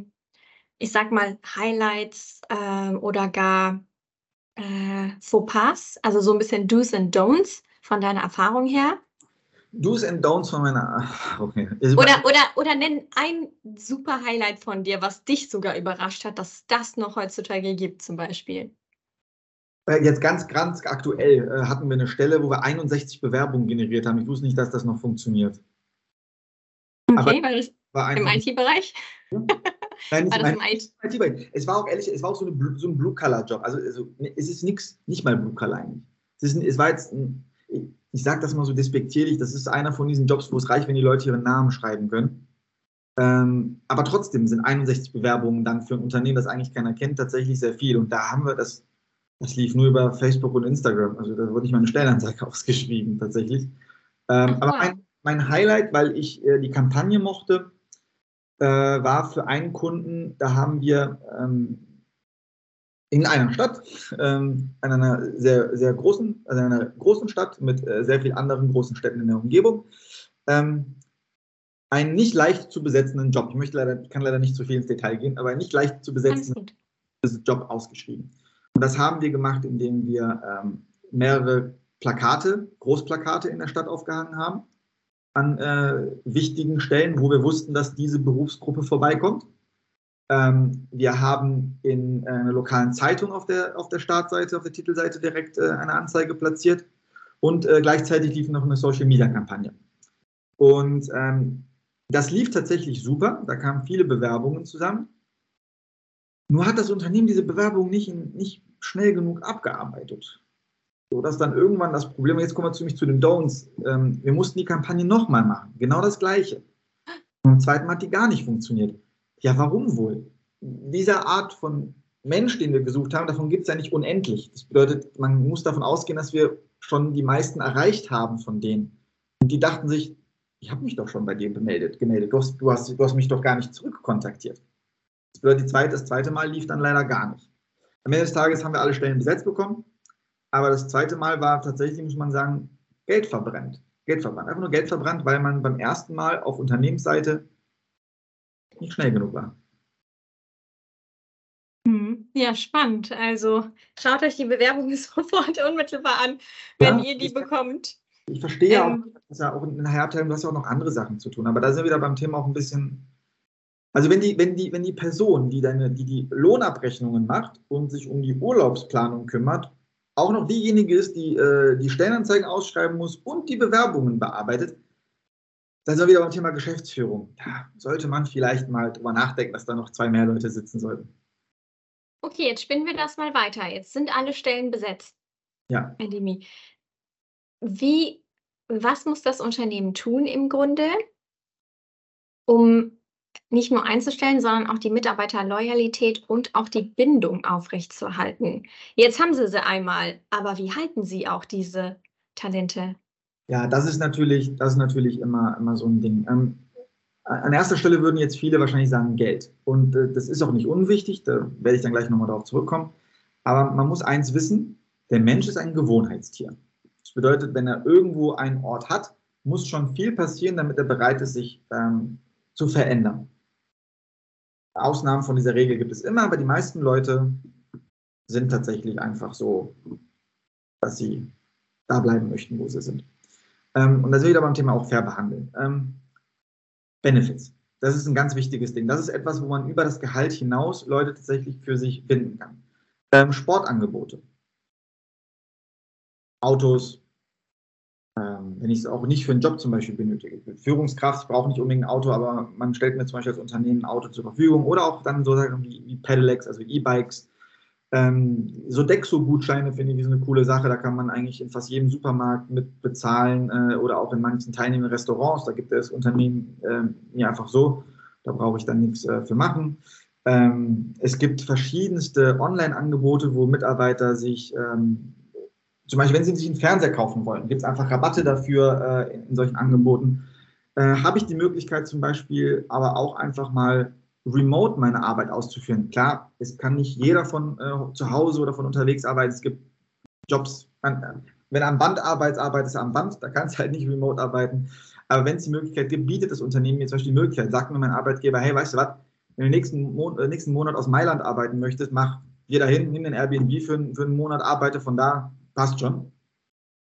ich sag mal, Highlights äh, oder gar äh, Fauxpas, also so ein bisschen Do's and Don'ts von deiner Erfahrung her? Do's and Don'ts von meiner. Okay. Oder, oder, oder nenn ein super Highlight von dir, was dich sogar überrascht hat, dass das noch heutzutage gibt, zum Beispiel. Äh, jetzt ganz, ganz aktuell äh, hatten wir eine Stelle, wo wir 61 Bewerbungen generiert haben. Ich wusste nicht, dass das noch funktioniert. Okay, war das war im IT-Bereich? Ja. Nein, war das im IT-Bereich? Es war auch ehrlich, es war auch so, eine, so ein Blue-Color-Job. Also, also, es ist nichts, nicht mal Blue-Color eigentlich. Es, ist, es war jetzt ein, ich sage das mal so despektierlich, das ist einer von diesen Jobs, wo es reicht, wenn die Leute ihren Namen schreiben können. Ähm, aber trotzdem sind 61 Bewerbungen dann für ein Unternehmen, das eigentlich keiner kennt, tatsächlich sehr viel. Und da haben wir das, das lief nur über Facebook und Instagram. Also da wurde nicht mal eine Stellenanzeige ausgeschrieben, tatsächlich. Ähm, aber mein, mein, Highlight, weil ich äh, die Kampagne mochte, äh, war für einen Kunden, da haben wir ähm, in einer Stadt, ähm, in einer sehr, sehr großen, also einer großen Stadt mit äh, sehr vielen anderen großen Städten in der Umgebung, ähm, einen nicht leicht zu besetzenden Job. Ich möchte leider, kann leider nicht zu viel ins Detail gehen, aber einen nicht leicht zu besetzenden Job ausgeschrieben. Und das haben wir gemacht, indem wir ähm, mehrere Plakate, Großplakate in der Stadt aufgehangen haben, an äh, wichtigen Stellen, wo wir wussten, dass diese Berufsgruppe vorbeikommt. Ähm, wir haben in äh, einer lokalen Zeitung auf der, auf der Startseite, auf der Titelseite direkt äh, eine Anzeige platziert und äh, gleichzeitig lief noch eine Social-Media-Kampagne. Und ähm, das lief tatsächlich super, da kamen viele Bewerbungen zusammen. Nur hat das Unternehmen diese Bewerbungen nicht, nicht schnell genug abgearbeitet. So dass dann irgendwann das Problem, jetzt kommen wir ziemlich zu den Don'ts, ähm, wir mussten die Kampagne nochmal machen, genau das Gleiche. Und beim zweiten Mal hat die gar nicht funktioniert. Ja, warum wohl? Dieser Art von Mensch, den wir gesucht haben, davon gibt es ja nicht unendlich. Das bedeutet, man muss davon ausgehen, dass wir schon die meisten erreicht haben von denen. Und die dachten sich, ich habe mich doch schon bei dir gemeldet, gemeldet. Du hast, du, hast, du hast mich doch gar nicht zurückkontaktiert. Das bedeutet, zweite, das zweite Mal lief dann leider gar nicht. Am Ende des Tages haben wir alle Stellen besetzt bekommen, aber das zweite Mal war tatsächlich, muss man sagen, Geld verbrennt. Geld verbrannt. Einfach nur Geld verbrannt, weil man beim ersten Mal auf Unternehmensseite nicht schnell genug war. Ja, spannend. Also schaut euch die Bewerbung sofort unmittelbar an, wenn ja, ihr die ich, bekommt. Ich verstehe ähm, auch, dass ja auch in der Herabteilung, du hast ja auch noch andere Sachen zu tun. Aber da sind wir wieder beim Thema auch ein bisschen. Also wenn die, wenn die, wenn die Person, die deine, die die Lohnabrechnungen macht und sich um die Urlaubsplanung kümmert, auch noch diejenige ist, die äh, die Stellenanzeigen ausschreiben muss und die Bewerbungen bearbeitet, dann sind wir wieder beim Thema Geschäftsführung. Da sollte man vielleicht mal drüber nachdenken, dass da noch zwei mehr Leute sitzen sollten. Okay, jetzt spinnen wir das mal weiter. Jetzt sind alle Stellen besetzt. Ja. Endemie. Wie, was muss das Unternehmen tun im Grunde, um nicht nur einzustellen, sondern auch die Mitarbeiterloyalität und auch die Bindung aufrechtzuerhalten? Jetzt haben sie sie einmal, aber wie halten sie auch diese Talente? Ja, das ist natürlich, das ist natürlich immer, immer so ein Ding. Ähm, an erster Stelle würden jetzt viele wahrscheinlich sagen Geld. Und äh, das ist auch nicht unwichtig, da werde ich dann gleich nochmal darauf zurückkommen. Aber man muss eins wissen, der Mensch ist ein Gewohnheitstier. Das bedeutet, wenn er irgendwo einen Ort hat, muss schon viel passieren, damit er bereit ist, sich ähm, zu verändern. Ausnahmen von dieser Regel gibt es immer, aber die meisten Leute sind tatsächlich einfach so, dass sie da bleiben möchten, wo sie sind. Ähm, und da sind wir wieder beim Thema auch fair behandeln. Ähm, Benefits. Das ist ein ganz wichtiges Ding. Das ist etwas, wo man über das Gehalt hinaus Leute tatsächlich für sich binden kann. Ähm, Sportangebote. Autos, ähm, wenn ich es auch nicht für einen Job zum Beispiel benötige. Führungskraft, ich brauche nicht unbedingt ein Auto, aber man stellt mir zum Beispiel als Unternehmen ein Auto zur Verfügung oder auch dann so Sachen wie, wie Pedelecs, also E-Bikes, ähm, so Dexo-Gutscheine finde ich eine coole Sache. Da kann man eigentlich in fast jedem Supermarkt mit bezahlen äh, oder auch in manchen teilnehmenden Restaurants. Da gibt es Unternehmen äh, mir einfach so. Da brauche ich dann nichts äh, für machen. Ähm, es gibt verschiedenste Online-Angebote, wo Mitarbeiter sich, ähm, zum Beispiel wenn sie sich einen Fernseher kaufen wollen, gibt es einfach Rabatte dafür äh, in solchen Angeboten. Äh, Habe ich die Möglichkeit zum Beispiel aber auch einfach mal remote meine Arbeit auszuführen. Klar, es kann nicht jeder von äh, zu Hause oder von unterwegs arbeiten. Es gibt Jobs, wenn am Band arbeitet, arbeitet er am Band, da kannst du halt nicht remote arbeiten. Aber wenn es die Möglichkeit gibt, bietet das Unternehmen mir zum Beispiel die Möglichkeit, sagt mir mein Arbeitgeber, hey, weißt du was, wenn du nächsten, Mon äh, nächsten Monat aus Mailand arbeiten möchtest, mach, geh dahin, nimm den Airbnb für, für einen Monat, arbeite von da, passt schon.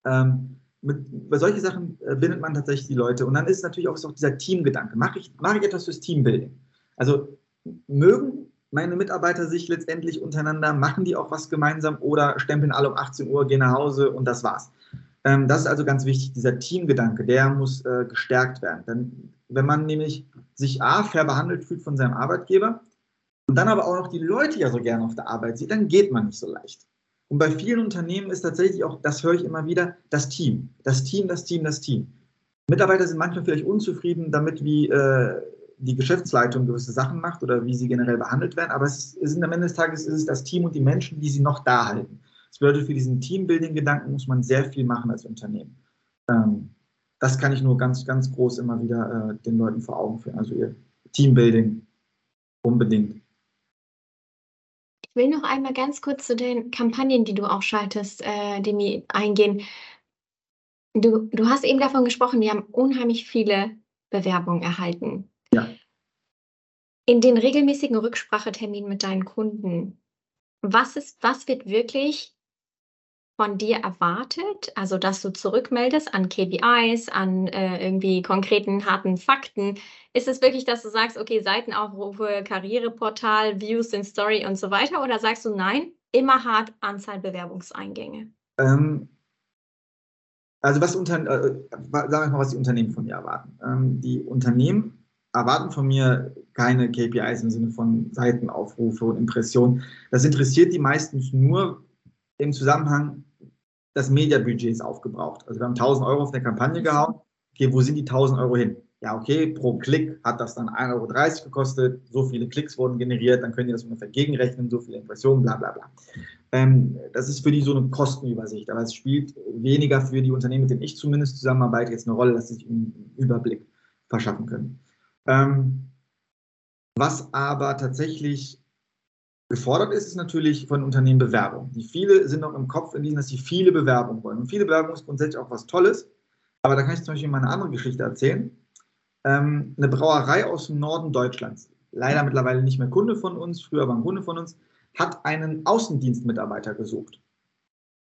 Ähm, mit, bei solchen Sachen äh, bindet man tatsächlich die Leute. Und dann ist natürlich auch so dieser Teamgedanke. Mache ich, mach ich etwas fürs Teambuilding? Also mögen meine Mitarbeiter sich letztendlich untereinander, machen die auch was gemeinsam oder stempeln alle um 18 Uhr, gehen nach Hause und das war's. Ähm, das ist also ganz wichtig, dieser Teamgedanke, der muss äh, gestärkt werden. Denn wenn man nämlich sich A, fair behandelt fühlt von seinem Arbeitgeber und dann aber auch noch die Leute ja so gerne auf der Arbeit sieht, dann geht man nicht so leicht. Und bei vielen Unternehmen ist tatsächlich auch, das höre ich immer wieder, das Team. Das Team, das Team, das Team. Mitarbeiter sind manchmal vielleicht unzufrieden damit, wie äh, die Geschäftsleitung gewisse Sachen macht oder wie sie generell behandelt werden, aber es ist, am Ende des Tages ist es das Team und die Menschen, die sie noch da halten. Das bedeutet, für diesen Teambuilding-Gedanken muss man sehr viel machen als Unternehmen. Ähm, das kann ich nur ganz, ganz groß immer wieder äh, den Leuten vor Augen führen. Also ihr Teambuilding unbedingt. Ich will noch einmal ganz kurz zu den Kampagnen, die du auch schaltest, äh, Demi, eingehen. Du, du hast eben davon gesprochen, wir haben unheimlich viele Bewerbungen erhalten. In den regelmäßigen Rückspracheterminen mit deinen Kunden, was ist, was wird wirklich von dir erwartet? Also, dass du zurückmeldest an KPIs, an äh, irgendwie konkreten, harten Fakten. Ist es wirklich, dass du sagst, okay, Seitenaufrufe, Karriereportal, Views in Story und so weiter? Oder sagst du nein, immer hart Anzahl Bewerbungseingänge? Ähm, also, was unter, äh, sag ich mal, was die Unternehmen von mir erwarten. Ähm, die Unternehmen erwarten von mir keine KPIs im Sinne von Seitenaufrufe und Impressionen. Das interessiert die meistens nur, im Zusammenhang, das Mediabudget ist aufgebraucht. Also wir haben 1000 Euro auf eine Kampagne gehauen. Okay, wo sind die 1000 Euro hin? Ja, okay, pro Klick hat das dann 1,30 Euro gekostet, so viele Klicks wurden generiert, dann könnt ihr das ungefähr gegenrechnen, so viele Impressionen, bla bla bla. Ähm, das ist für die so eine Kostenübersicht, aber es spielt weniger für die Unternehmen, mit denen ich zumindest zusammenarbeite, jetzt eine Rolle, dass sie sich einen Überblick verschaffen können. Ähm, was aber tatsächlich Gefordert ist es natürlich von Unternehmen Bewerbung. Die viele sind noch im Kopf in diesem, dass sie viele Bewerbungen wollen. Und viele Bewerbungen ist grundsätzlich auch was Tolles. Aber da kann ich zum Beispiel mal eine andere Geschichte erzählen. Ähm, eine Brauerei aus dem Norden Deutschlands, leider mittlerweile nicht mehr Kunde von uns, früher war ein Kunde von uns, hat einen Außendienstmitarbeiter gesucht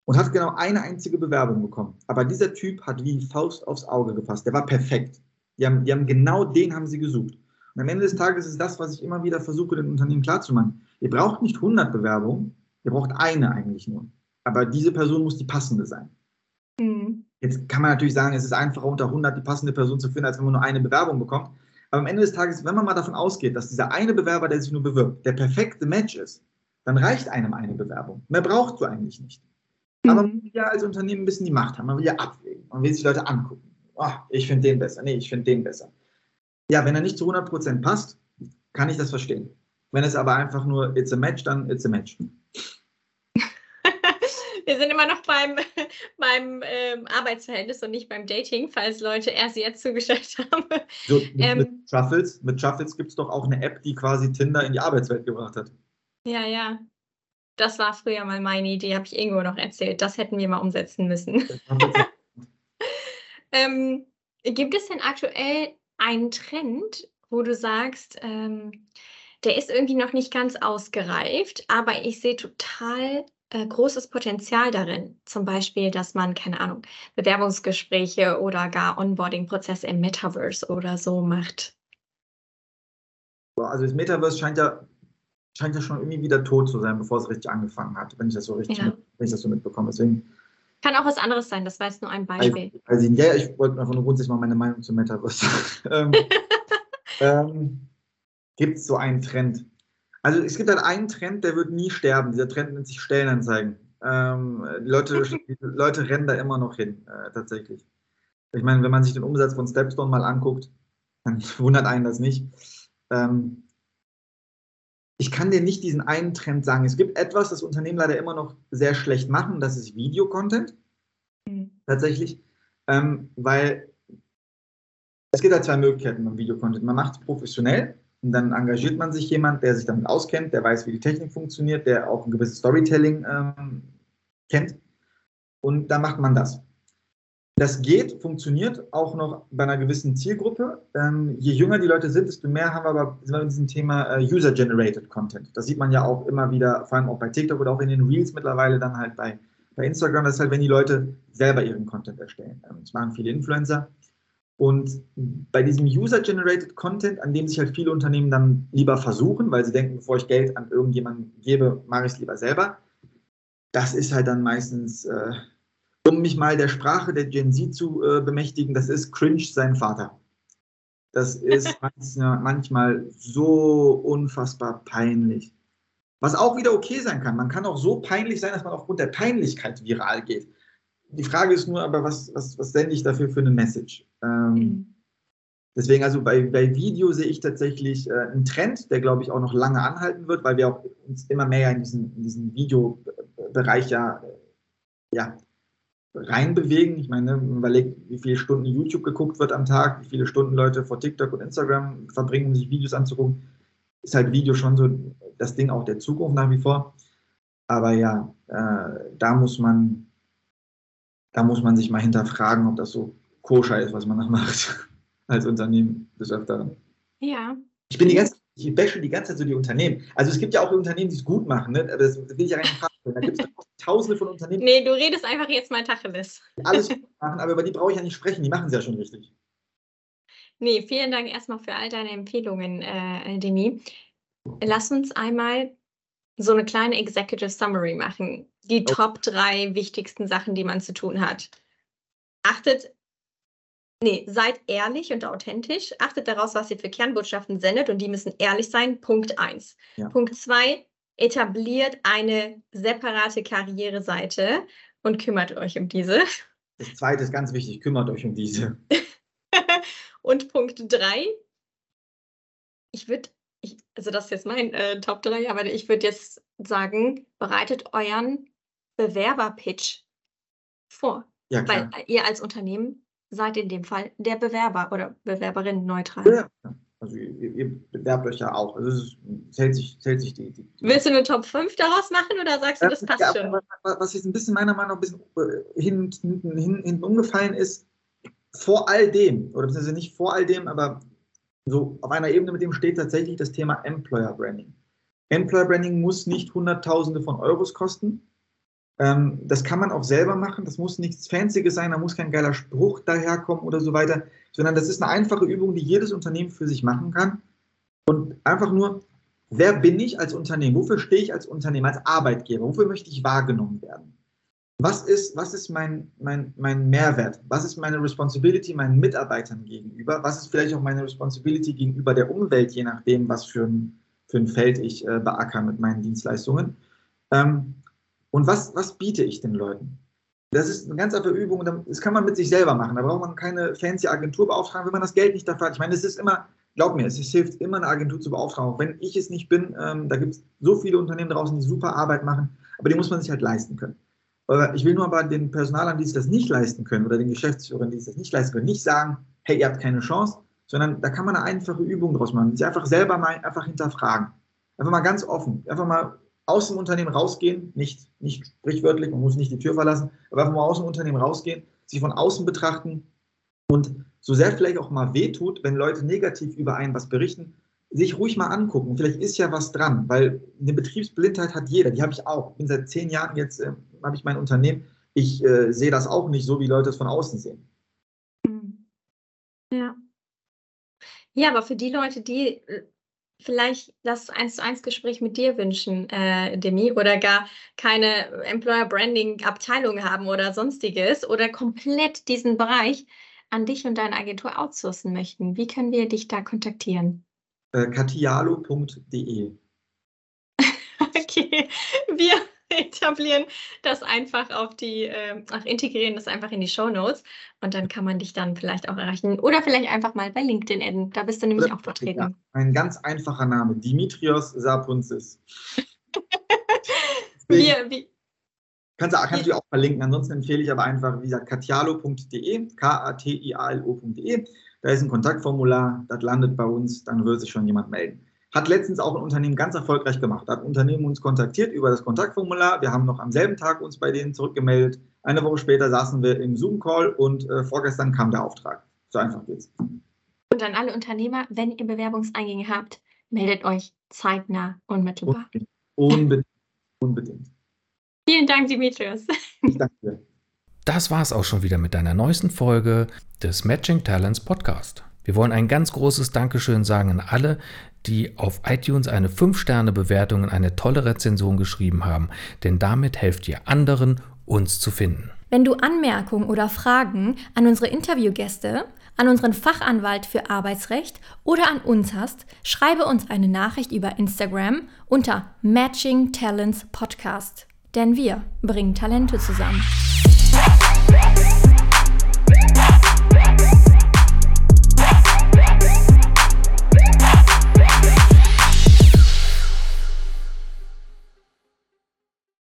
und hat genau eine einzige Bewerbung bekommen. Aber dieser Typ hat wie Faust aufs Auge gepasst. Der war perfekt. Die haben, die haben genau den haben sie gesucht. Und am Ende des Tages ist das, was ich immer wieder versuche, den Unternehmen klarzumachen. Ihr braucht nicht 100 Bewerbungen, ihr braucht eine eigentlich nur. Aber diese Person muss die passende sein. Mhm. Jetzt kann man natürlich sagen, es ist einfacher, unter 100 die passende Person zu finden, als wenn man nur eine Bewerbung bekommt. Aber am Ende des Tages, wenn man mal davon ausgeht, dass dieser eine Bewerber, der sich nur bewirbt, der perfekte Match ist, dann reicht einem eine Bewerbung. Mehr braucht du eigentlich nicht. Mhm. Aber man will ja als Unternehmen ein bisschen die Macht haben. Man will ja abwägen. Man will sich Leute angucken. Oh, ich finde den besser. Nee, ich finde den besser. Ja, wenn er nicht zu 100% passt, kann ich das verstehen. Wenn es aber einfach nur it's a match, dann it's a match. Wir sind immer noch beim, beim ähm, Arbeitsverhältnis und nicht beim Dating, falls Leute erst jetzt zugestellt haben. So, mit, ähm, mit Truffles, mit Truffles gibt es doch auch eine App, die quasi Tinder in die Arbeitswelt gebracht hat. Ja, ja. Das war früher mal meine Idee, habe ich irgendwo noch erzählt. Das hätten wir mal umsetzen müssen. Ähm, gibt es denn aktuell einen Trend, wo du sagst, ähm, der ist irgendwie noch nicht ganz ausgereift, aber ich sehe total äh, großes Potenzial darin. Zum Beispiel, dass man, keine Ahnung, Bewerbungsgespräche oder gar Onboarding-Prozesse im Metaverse oder so macht. Also das Metaverse scheint ja, scheint ja schon irgendwie wieder tot zu sein, bevor es richtig angefangen hat, wenn ich das so richtig ja. mit, wenn ich das so mitbekomme. Deswegen kann auch was anderes sein, das war jetzt nur ein Beispiel. Also, ja, ich wollte einfach nur grundsätzlich mal meine Meinung zum Metaverse sagen. ähm, ähm, gibt es so einen Trend? Also es gibt halt einen Trend, der wird nie sterben. Dieser Trend nennt sich Stellenanzeigen. Ähm, die, Leute, die Leute rennen da immer noch hin, äh, tatsächlich. Ich meine, wenn man sich den Umsatz von Stepstone mal anguckt, dann wundert einen das nicht. Ähm, ich kann dir nicht diesen einen Trend sagen. Es gibt etwas, das Unternehmen leider immer noch sehr schlecht machen, das ist Videocontent. Mhm. Tatsächlich. Ähm, weil es gibt halt zwei Möglichkeiten beim Videocontent. Man macht es professionell und dann engagiert man sich jemand, der sich damit auskennt, der weiß, wie die Technik funktioniert, der auch ein gewisses Storytelling ähm, kennt. Und dann macht man das. Das geht, funktioniert auch noch bei einer gewissen Zielgruppe. Ähm, je jünger die Leute sind, desto mehr haben wir aber sind wir in diesem Thema äh, User-Generated Content. Das sieht man ja auch immer wieder, vor allem auch bei TikTok oder auch in den Reels mittlerweile, dann halt bei, bei Instagram. Das ist halt, wenn die Leute selber ihren Content erstellen. Ähm, das machen viele Influencer. Und bei diesem User-Generated Content, an dem sich halt viele Unternehmen dann lieber versuchen, weil sie denken, bevor ich Geld an irgendjemanden gebe, mache ich es lieber selber. Das ist halt dann meistens äh, um mich mal der Sprache der Gen Z zu äh, bemächtigen, das ist cringe sein Vater. Das ist manchmal so unfassbar peinlich. Was auch wieder okay sein kann. Man kann auch so peinlich sein, dass man aufgrund der Peinlichkeit viral geht. Die Frage ist nur aber, was, was, was sende ich dafür für eine Message? Ähm, mhm. Deswegen, also bei, bei Video sehe ich tatsächlich äh, einen Trend, der, glaube ich, auch noch lange anhalten wird, weil wir auch uns immer mehr in diesen, in diesen Videobereich ja, ja reinbewegen. Ich meine, überlegt, wie viele Stunden YouTube geguckt wird am Tag, wie viele Stunden Leute vor TikTok und Instagram verbringen, um sich Videos anzugucken. Ist halt Video schon so das Ding auch der Zukunft nach wie vor. Aber ja, äh, da muss man, da muss man sich mal hinterfragen, ob das so koscher ist, was man da macht als Unternehmen des Öfteren. Ja. Ich bin die ganze ich bashe die ganze Zeit so die Unternehmen. Also es gibt ja auch Unternehmen, die es gut machen, ne? das will ich ja gar nicht fragen. Da gibt es tausende von Unternehmen. Nee, du redest einfach jetzt mal Tacheles. Alles gut machen, aber über die brauche ich ja nicht sprechen, die machen es ja schon richtig. Nee, vielen Dank erstmal für all deine Empfehlungen, äh, Demi. Lass uns einmal so eine kleine Executive Summary machen. Die okay. Top drei wichtigsten Sachen, die man zu tun hat. Achtet Nee, seid ehrlich und authentisch. Achtet daraus, was ihr für Kernbotschaften sendet und die müssen ehrlich sein. Punkt 1. Ja. Punkt 2. Etabliert eine separate Karriereseite und kümmert euch um diese. Das zweite ist ganz wichtig, kümmert euch um diese. und Punkt 3. Ich würde, also das ist jetzt mein äh, Top 3, aber ich würde jetzt sagen, bereitet euren Bewerberpitch vor. Ja, klar. Weil ihr als Unternehmen seid in dem Fall der Bewerber oder Bewerberin neutral. Ja, also ihr, ihr, bewerbt euch ja auch. Also es zählt sich, zählt sich die, die, Willst du eine Top 5 daraus machen oder sagst du, das passt ja, schon? Was jetzt ein bisschen meiner Meinung nach ein bisschen äh, hinten, hinten, hinten umgefallen ist, vor all dem, oder beziehungsweise nicht vor all dem, aber so auf einer Ebene mit dem steht tatsächlich das Thema Employer Branding. Employer Branding muss nicht Hunderttausende von Euros kosten. Ähm, das kann man auch selber machen. Das muss nichts Fancyes sein, da muss kein geiler Spruch daherkommen oder so weiter, sondern das ist eine einfache Übung, die jedes Unternehmen für sich machen kann. Und einfach nur, wer bin ich als Unternehmen? Wofür stehe ich als Unternehmen, als Arbeitgeber? Wofür möchte ich wahrgenommen werden? Was ist, was ist mein, mein, mein Mehrwert? Was ist meine Responsibility meinen Mitarbeitern gegenüber? Was ist vielleicht auch meine Responsibility gegenüber der Umwelt, je nachdem, was für ein, für ein Feld ich äh, beackere mit meinen Dienstleistungen? Ähm, und was, was biete ich den Leuten? Das ist eine ganz einfache Übung, das kann man mit sich selber machen. Da braucht man keine fancy Agentur beauftragen, wenn man das Geld nicht dafür hat. Ich meine, es ist immer, glaub mir, es hilft immer, eine Agentur zu beauftragen. Auch wenn ich es nicht bin, ähm, da gibt es so viele Unternehmen draußen, die super Arbeit machen, aber die muss man sich halt leisten können. Ich will nur aber den Personalern, die sich das nicht leisten können, oder den Geschäftsführern, die sich das nicht leisten können, nicht sagen, hey, ihr habt keine Chance, sondern da kann man eine einfache Übung draus machen. Sie einfach selber mal einfach hinterfragen. Einfach mal ganz offen. Einfach mal aus dem Unternehmen rausgehen, nicht, nicht sprichwörtlich, man muss nicht die Tür verlassen, aber einfach mal aus dem Unternehmen rausgehen, sich von außen betrachten und so sehr vielleicht auch mal wehtut, wenn Leute negativ über einen was berichten, sich ruhig mal angucken. Vielleicht ist ja was dran, weil eine Betriebsblindheit hat jeder, die habe ich auch. Ich bin seit zehn Jahren jetzt, äh, habe ich mein Unternehmen. Ich äh, sehe das auch nicht so, wie Leute es von außen sehen. Hm. Ja. Ja, aber für die Leute, die äh, vielleicht das 1 zu 1 Gespräch mit dir wünschen, äh, Demi, oder gar keine Employer Branding Abteilung haben oder sonstiges oder komplett diesen Bereich an dich und deine Agentur outsourcen möchten. Wie können wir dich da kontaktieren? Äh, katialo.de Okay, wir etablieren das einfach auf die, äh, ach, integrieren das einfach in die Show Notes und dann kann man dich dann vielleicht auch erreichen. Oder vielleicht einfach mal bei LinkedIn adden. Da bist du nämlich Oder, auch vertreten. Ja, ein ganz einfacher Name, Dimitrios Sapunzis. wie, wie, Kannst, kannst du auch verlinken. Ansonsten empfehle ich aber einfach, wie gesagt, katialo.de, K-A-T-I-A-L-O.de. Da ist ein Kontaktformular, das landet bei uns, dann wird sich schon jemand melden. Hat letztens auch ein Unternehmen ganz erfolgreich gemacht. Hat ein Unternehmen uns kontaktiert über das Kontaktformular. Wir haben noch am selben Tag uns bei denen zurückgemeldet. Eine Woche später saßen wir im Zoom-Call und äh, vorgestern kam der Auftrag. So einfach geht's. Und an alle Unternehmer, wenn ihr Bewerbungseingänge habt, meldet euch zeitnah unmittelbar. Unbedingt. Unbedingt. Vielen Dank, Dimitrios. Ich danke dir. Das war's auch schon wieder mit deiner neuesten Folge des Matching Talents Podcast. Wir wollen ein ganz großes Dankeschön sagen an alle, die auf iTunes eine 5-Sterne-Bewertung und eine tolle Rezension geschrieben haben, denn damit helft ihr anderen, uns zu finden. Wenn du Anmerkungen oder Fragen an unsere Interviewgäste, an unseren Fachanwalt für Arbeitsrecht oder an uns hast, schreibe uns eine Nachricht über Instagram unter Matching Talents Podcast denn wir bringen Talente zusammen.